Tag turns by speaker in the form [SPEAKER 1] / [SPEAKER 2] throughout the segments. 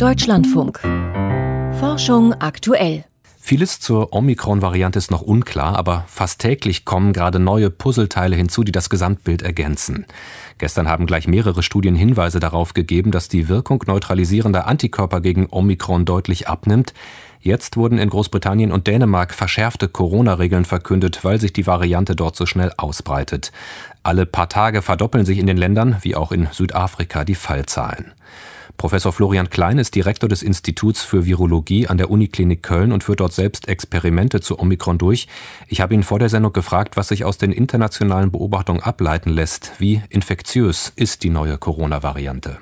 [SPEAKER 1] Deutschlandfunk. Forschung aktuell.
[SPEAKER 2] Vieles zur Omikron-Variante ist noch unklar, aber fast täglich kommen gerade neue Puzzleteile hinzu, die das Gesamtbild ergänzen. Gestern haben gleich mehrere Studien Hinweise darauf gegeben, dass die Wirkung neutralisierender Antikörper gegen Omikron deutlich abnimmt. Jetzt wurden in Großbritannien und Dänemark verschärfte Corona-Regeln verkündet, weil sich die Variante dort so schnell ausbreitet. Alle paar Tage verdoppeln sich in den Ländern, wie auch in Südafrika, die Fallzahlen. Professor Florian Klein ist Direktor des Instituts für Virologie an der Uniklinik Köln und führt dort selbst Experimente zu Omikron durch. Ich habe ihn vor der Sendung gefragt, was sich aus den internationalen Beobachtungen ableiten lässt. Wie infektiös ist die neue Corona-Variante?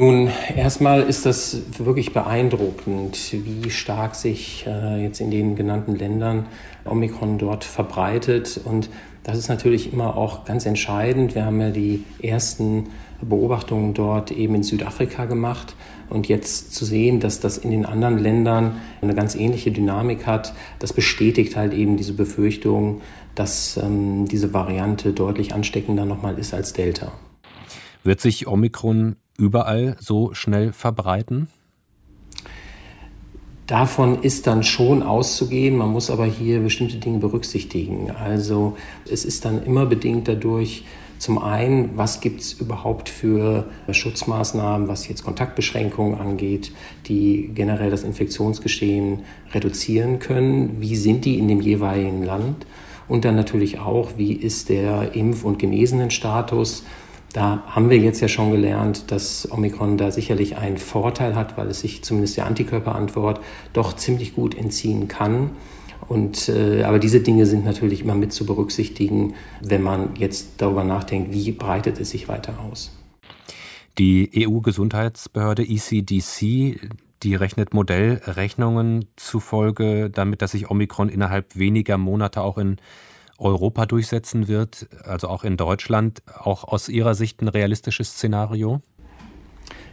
[SPEAKER 3] Nun, erstmal ist das wirklich beeindruckend, wie stark sich äh, jetzt in den genannten Ländern Omikron dort verbreitet. Und das ist natürlich immer auch ganz entscheidend. Wir haben ja die ersten Beobachtungen dort eben in Südafrika gemacht. Und jetzt zu sehen, dass das in den anderen Ländern eine ganz ähnliche Dynamik hat, das bestätigt halt eben diese Befürchtung, dass ähm, diese Variante deutlich ansteckender nochmal ist als Delta.
[SPEAKER 2] Wird sich Omikron überall so schnell verbreiten?
[SPEAKER 3] Davon ist dann schon auszugehen. Man muss aber hier bestimmte Dinge berücksichtigen. Also es ist dann immer bedingt dadurch, zum einen, was gibt es überhaupt für Schutzmaßnahmen, was jetzt Kontaktbeschränkungen angeht, die generell das Infektionsgeschehen reduzieren können? Wie sind die in dem jeweiligen Land? Und dann natürlich auch, wie ist der Impf- und Genesenenstatus? Da haben wir jetzt ja schon gelernt, dass Omikron da sicherlich einen Vorteil hat, weil es sich zumindest der Antikörperantwort doch ziemlich gut entziehen kann. Und, äh, aber diese Dinge sind natürlich immer mit zu berücksichtigen, wenn man jetzt darüber nachdenkt, wie breitet es sich weiter aus.
[SPEAKER 2] Die EU-Gesundheitsbehörde ECDC, die rechnet Modellrechnungen zufolge damit, dass sich Omikron innerhalb weniger Monate auch in Europa durchsetzen wird, also auch in Deutschland, auch aus Ihrer Sicht ein realistisches Szenario?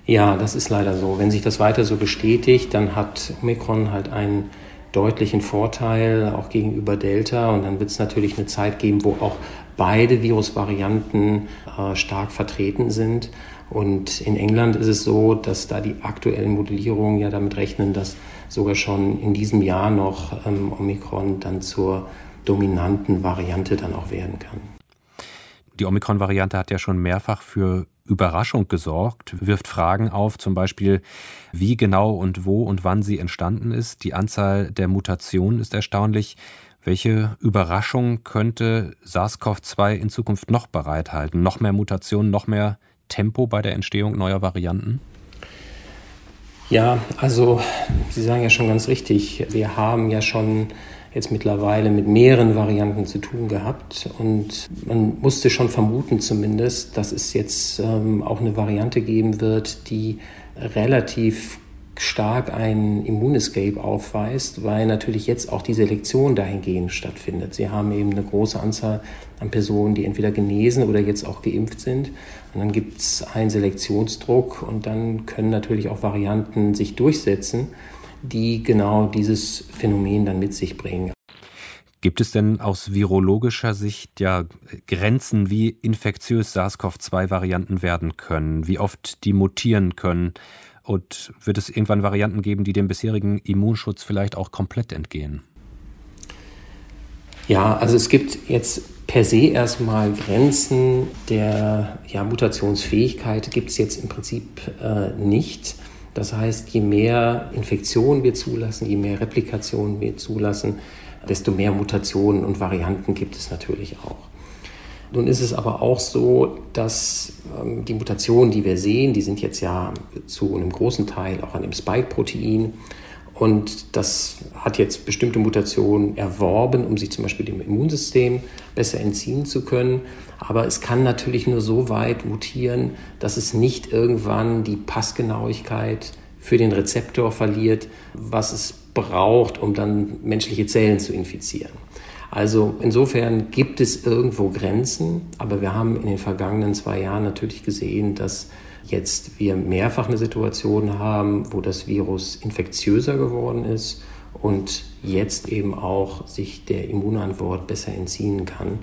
[SPEAKER 3] Ja, das ist leider so. Wenn sich das weiter so bestätigt, dann hat Omikron halt einen deutlichen Vorteil auch gegenüber Delta. Und dann wird es natürlich eine Zeit geben, wo auch beide Virusvarianten äh, stark vertreten sind. Und in England ist es so, dass da die aktuellen Modellierungen ja damit rechnen, dass sogar schon in diesem Jahr noch ähm, Omikron dann zur dominanten Variante dann auch werden kann.
[SPEAKER 2] Die Omikron-Variante hat ja schon mehrfach für Überraschung gesorgt, wirft Fragen auf, zum Beispiel, wie genau und wo und wann sie entstanden ist. Die Anzahl der Mutationen ist erstaunlich. Welche Überraschung könnte SARS-CoV-2 in Zukunft noch bereithalten? Noch mehr Mutationen, noch mehr Tempo bei der Entstehung neuer Varianten?
[SPEAKER 3] Ja, also Sie sagen ja schon ganz richtig, wir haben ja schon jetzt mittlerweile mit mehreren Varianten zu tun gehabt. Und man musste schon vermuten zumindest, dass es jetzt ähm, auch eine Variante geben wird, die relativ stark ein Immunescape aufweist, weil natürlich jetzt auch die Selektion dahingehend stattfindet. Sie haben eben eine große Anzahl an Personen, die entweder genesen oder jetzt auch geimpft sind. Und dann gibt es einen Selektionsdruck und dann können natürlich auch Varianten sich durchsetzen die genau dieses Phänomen dann mit sich bringen.
[SPEAKER 2] Gibt es denn aus virologischer Sicht ja Grenzen, wie infektiös SARS-CoV-2-Varianten werden können, wie oft die mutieren können? Und wird es irgendwann Varianten geben, die dem bisherigen Immunschutz vielleicht auch komplett entgehen?
[SPEAKER 3] Ja, also es gibt jetzt per se erstmal Grenzen der ja, Mutationsfähigkeit, gibt es jetzt im Prinzip äh, nicht. Das heißt, je mehr Infektionen wir zulassen, je mehr Replikationen wir zulassen, desto mehr Mutationen und Varianten gibt es natürlich auch. Nun ist es aber auch so, dass ähm, die Mutationen, die wir sehen, die sind jetzt ja zu einem großen Teil auch an dem Spike-Protein. Und das hat jetzt bestimmte Mutationen erworben, um sich zum Beispiel dem Immunsystem besser entziehen zu können. Aber es kann natürlich nur so weit mutieren, dass es nicht irgendwann die Passgenauigkeit für den Rezeptor verliert, was es braucht, um dann menschliche Zellen zu infizieren. Also insofern gibt es irgendwo Grenzen, aber wir haben in den vergangenen zwei Jahren natürlich gesehen, dass jetzt wir mehrfach eine Situation haben, wo das Virus infektiöser geworden ist und jetzt eben auch sich der Immunantwort besser entziehen kann.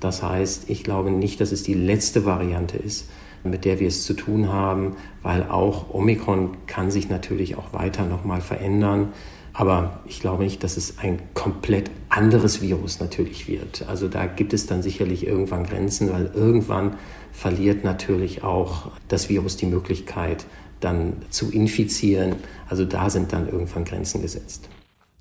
[SPEAKER 3] Das heißt, ich glaube nicht, dass es die letzte Variante ist, mit der wir es zu tun haben, weil auch Omikron kann sich natürlich auch weiter nochmal verändern. Aber ich glaube nicht, dass es ein komplett anderes Virus natürlich wird. Also da gibt es dann sicherlich irgendwann Grenzen, weil irgendwann verliert natürlich auch das Virus die Möglichkeit, dann zu infizieren. Also da sind dann irgendwann Grenzen gesetzt.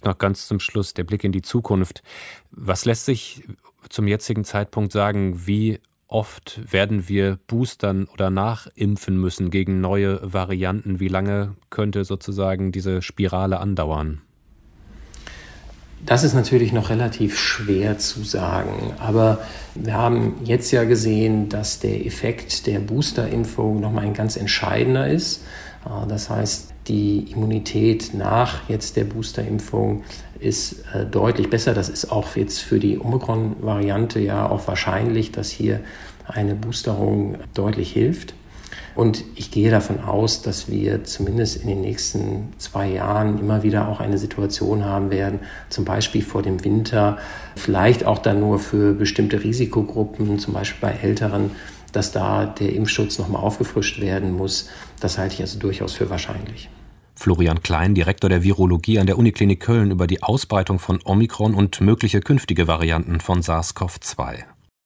[SPEAKER 2] Noch ganz zum Schluss der Blick in die Zukunft. Was lässt sich zum jetzigen Zeitpunkt sagen, wie oft werden wir boostern oder nachimpfen müssen gegen neue Varianten? Wie lange könnte sozusagen diese Spirale andauern?
[SPEAKER 3] Das ist natürlich noch relativ schwer zu sagen, aber wir haben jetzt ja gesehen, dass der Effekt der Boosterimpfung nochmal ein ganz entscheidender ist. Äh, das heißt, die Immunität nach jetzt der Boosterimpfung ist äh, deutlich besser. Das ist auch jetzt für die Omikron-Variante ja auch wahrscheinlich, dass hier eine Boosterung deutlich hilft. Und ich gehe davon aus, dass wir zumindest in den nächsten zwei Jahren immer wieder auch eine Situation haben werden, zum Beispiel vor dem Winter, vielleicht auch dann nur für bestimmte Risikogruppen, zum Beispiel bei Älteren, dass da der Impfschutz nochmal aufgefrischt werden muss. Das halte ich also durchaus für wahrscheinlich.
[SPEAKER 2] Florian Klein, Direktor der Virologie an der Uniklinik Köln über die Ausbreitung von Omikron und mögliche künftige Varianten von SARS-CoV-2.